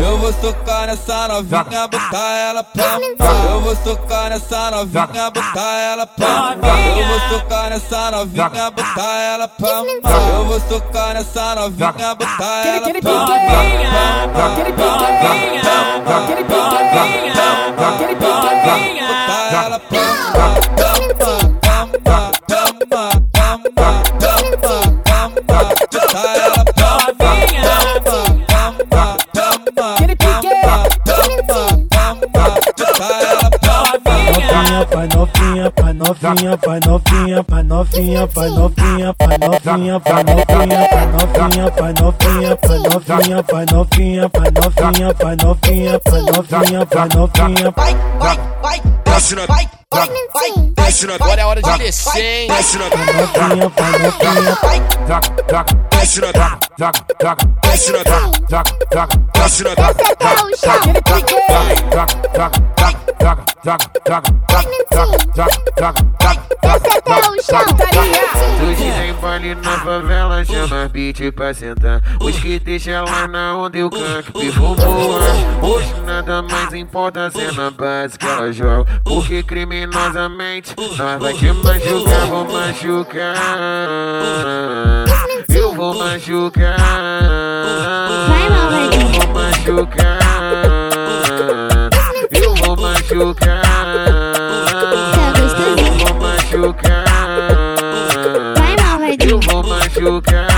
Eu vou socar nessa novinha, botar ela pra. Eu vou socar nessa novinha, botar ela pra. Eu vou socar nessa novinha, botar ela pra. Eu vou socar nessa novinha, botar ela pra vai novinha, vai novinha, vai novinha, vai novinha, vai novinha, vai novinha, vai novinha, vai novinha, vai novinha, vai novinha, vai novinha, vai novinha, vai novinha, vai novinha, vai novinha. Vai, vai, vai, vai, vai, Agora é hora de descer, hein? Tu desembole na favela, chama beat pra sentar. Os que deixa lá na onda eu canto e vou voar. Hoje nada mais importa, cena básica ela joga. Porque crime criminosamente nós vai te machucar, vou machucar. Eu vou machucar. Eu vou machucar. Eu vou machucar. Eu vou machucar. Eu vou machucar.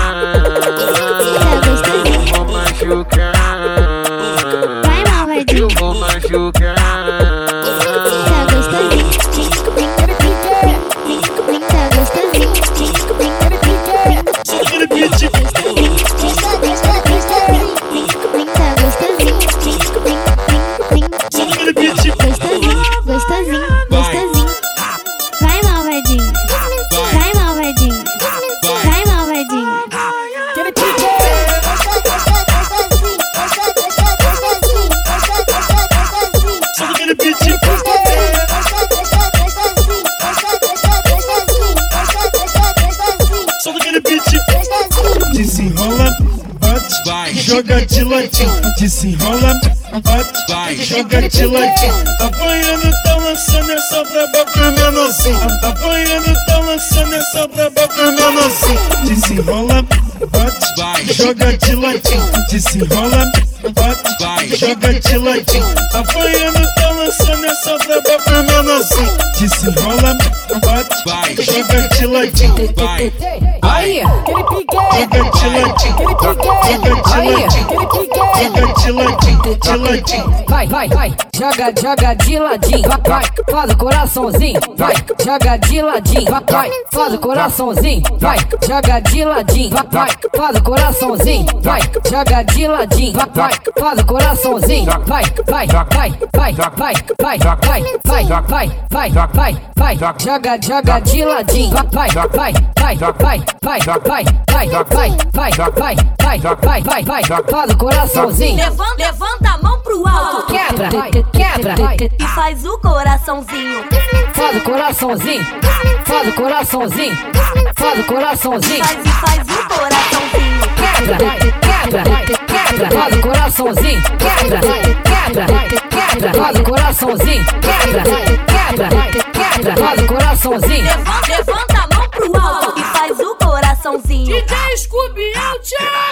tilante, desenrola, bate, Vai. joga tilante. Apanhando, tá, tá lançando essa braba pro meu nozinho. Apanhando, tá, tá lançando essa braba pro meu. Desenrola, bate, Vai. joga tilante, desenrola, bate, Vai. joga tilante. Apanhando, tá, tá lançando essa braba pro meu. Desenrola joga de ladinho. Aí, aquele pique, Joga de ladinho. aquele pique, Joga de aí, ladinho. aquele pique. Joga de ladinho, de ladinho. Vai, vai, vai, joga, joga de ladinho, vai, vai, faz o coraçãozinho, vai, joga de ladinho, vai, vai, faz o coraçãozinho, vai, joga de ladinho, vai, vai, faz o coraçãozinho, vai, joga de ladinho, vai, vai, faz o coraçãozinho, vai, vai, vai, vai, vai, vai, vai, vai, vai, vai, vai, vai, vai, joga, joga de ladinho, vai, vai, vai, vai, vai, vai, vai, vai, vai, vai, vai, vai, vai, vai, vai, faz o coraçãozinho. Levanta, levanta a mão pro alto. Quebra, quebra, E faz o coraçãozinho. faz o coraçãozinho, faz o coraçãozinho, faz o coraçãozinho, Faz e faz o coraçãozinho. quebra, quebra, quebra, faz o coraçãozinho, quebra, quebra, quebra, faz o coraçãozinho, quebra, quebra, quebra, faz o coraçãozinho. Levanta, levanta a mão pro alto. E faz o coraçãozinho.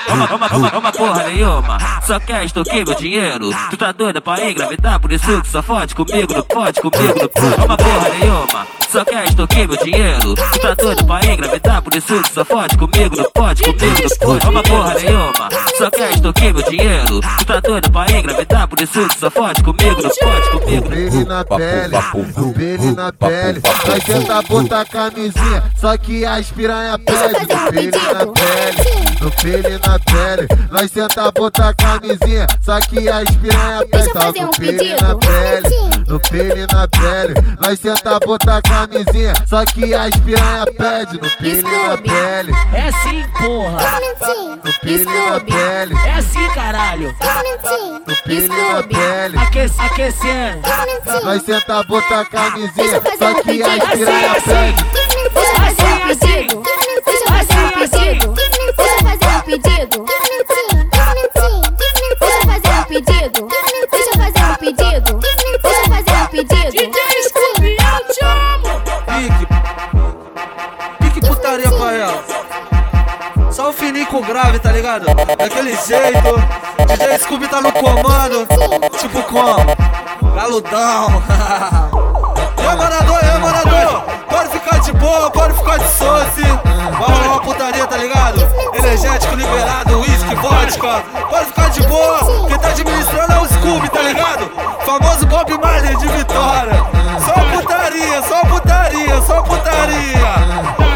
Uma, uma, uma, uma porra nenhuma, só quer extorquir meu dinheiro. Tu tá doida pra engravidar, por isso que só fode comigo, não pode comigo, não pode. Uma porra nenhuma, só quer extorquir meu dinheiro. Tu tá doida pra engravidar, por isso que só fode comigo, não pode comigo, não pode. Uma porra nenhuma, só quer extorquir meu dinheiro. Tu tá doida pra engravidar, por isso que só fode comigo, não pode comigo, não Pele na pele, no pele na pele. Nós tenta botar camisinha, só que as piranha pede. No pele na pele, no pele na pele. Nós tenta botar camisinha, só que as piranha pede. Tá no pele na pele, no pele na pele. Nós tenta botar camisinha, só que as piranha pede. No pele na pele, É assim, porra. no pele na pele, pele. É assim, caralho. Tupilho na pele. Aquece, aquecendo. Nós senta, bota a camisinha. Só que a piranha assim. Assim, assim. Ligado? Daquele jeito. DJ Scooby tá no comando. Tipo como? Galudão. Ô morador, ô morador, pode ficar de boa, pode ficar de soce. Vai uma putaria, tá ligado? Energético liberado, uísque, vodka. Pode ficar de boa, quem tá administrando é o Scooby, tá ligado? Famoso Bob Marley de Vitória. Só putaria, só putaria, só putaria.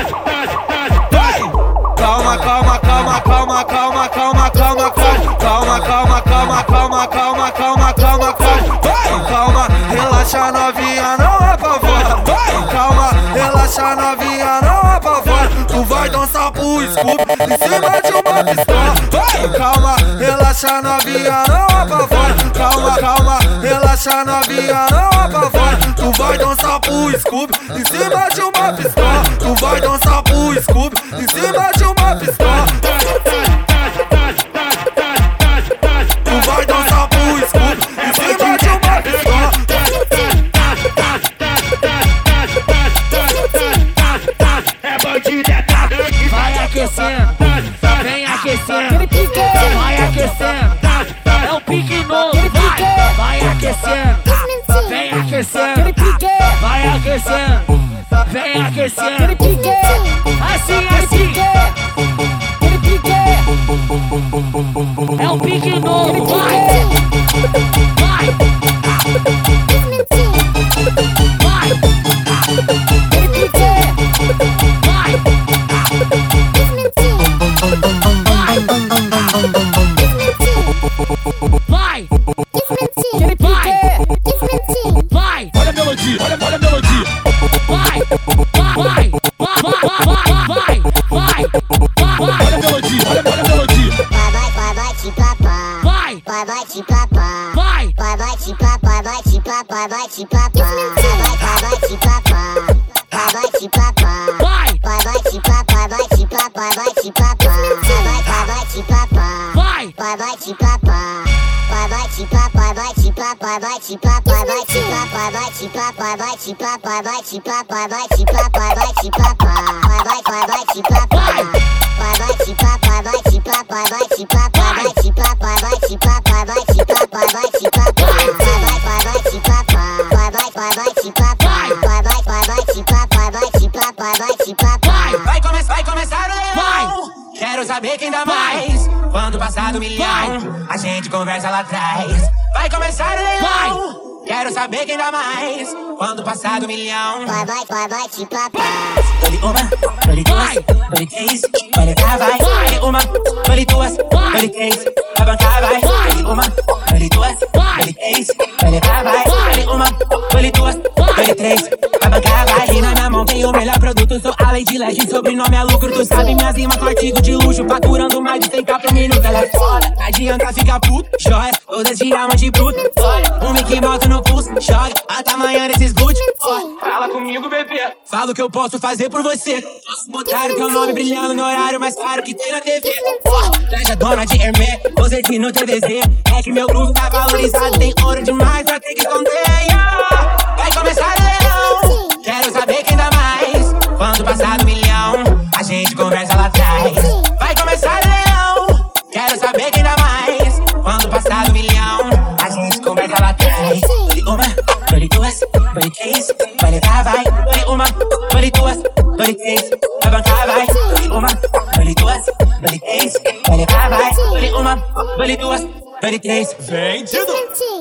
Relaxa novinha, não apavora, vai, calma, relaxa novinha, não apavora, tu vai dançar pro Scooby em cima de uma pistola, calma, relaxa novinha, não apavora, calma, calma, relaxa novinha, não apavora, tu vai dançar pro Scooby em cima de uma pistola, tu vai dançar pro Scooby em cima de aquecendo, vem aquecendo. Vai aquecendo, é o pique novo. Vai, vai aquecendo, vem aquecendo. Vai aquecendo, vem aquecendo. Assim, assim. É o pique novo. Vai. Te papá, vai, papá. Vai, vai, vai, te papá. Vai, vai, papá. Vai! Vai, vai, papá, vai, papá, vai, papá. Vai, vai, vai, te papá. Vai! Vai, vai, te papá. Vai, vai, papá, vai, te papá, vai, papá, vai, papá, vai, papá, vai, papá, vai, papá, vai, papá, vai. Vai, vai, vai, vai, te papá. Vai, vai, te papá, vai, te papá, vai, te papá, papá, vai, te papá. Vai começar, vai começar o leão. Vai! Quero saber quem dá mais. Quando passar do milhão, a gente conversa lá atrás. Vai começar o leão. Quero saber quem dá mais. Quando passar do milhão. Vai, vai, vai, vai, te papá. Dole uma, dole duas, dole três, dole cá, vai. Dole uma, dole duas, dole três, vai bancar, vai. Dole uma, dole duas, dole três, dole cá, vai. Dole uma, dole duas, dole três, vai bancar, vai. O melhor produto, sou a Lady Legend, sobrenome é lucro, tu sabe minhas rimas com artigo de luxo, faturando mais de 100k por minuto, ela é foda. Não adianta ficar puto, joia, todas diamante bruto, olha, um Mickey Mouse no pulso, joga, a tamanho desses glúteos, olha, fala comigo, bebê, fala o que eu posso fazer por você. Posso botar o teu nome brilhando no horário mais caro que tem na TV. Ó, Traja dona de concertinho no TVZ. É que meu groove tá valorizado, tem ouro demais pra ter que esconder. Yeah. Buddy keys, buddy kawaii, buddy uma, buddy duas, buddy três, na bancada vai, buddy uma, buddy duas, buddy três, buddy kawaii, buddy uma, buddy duas, buddy três. Vem, Dido!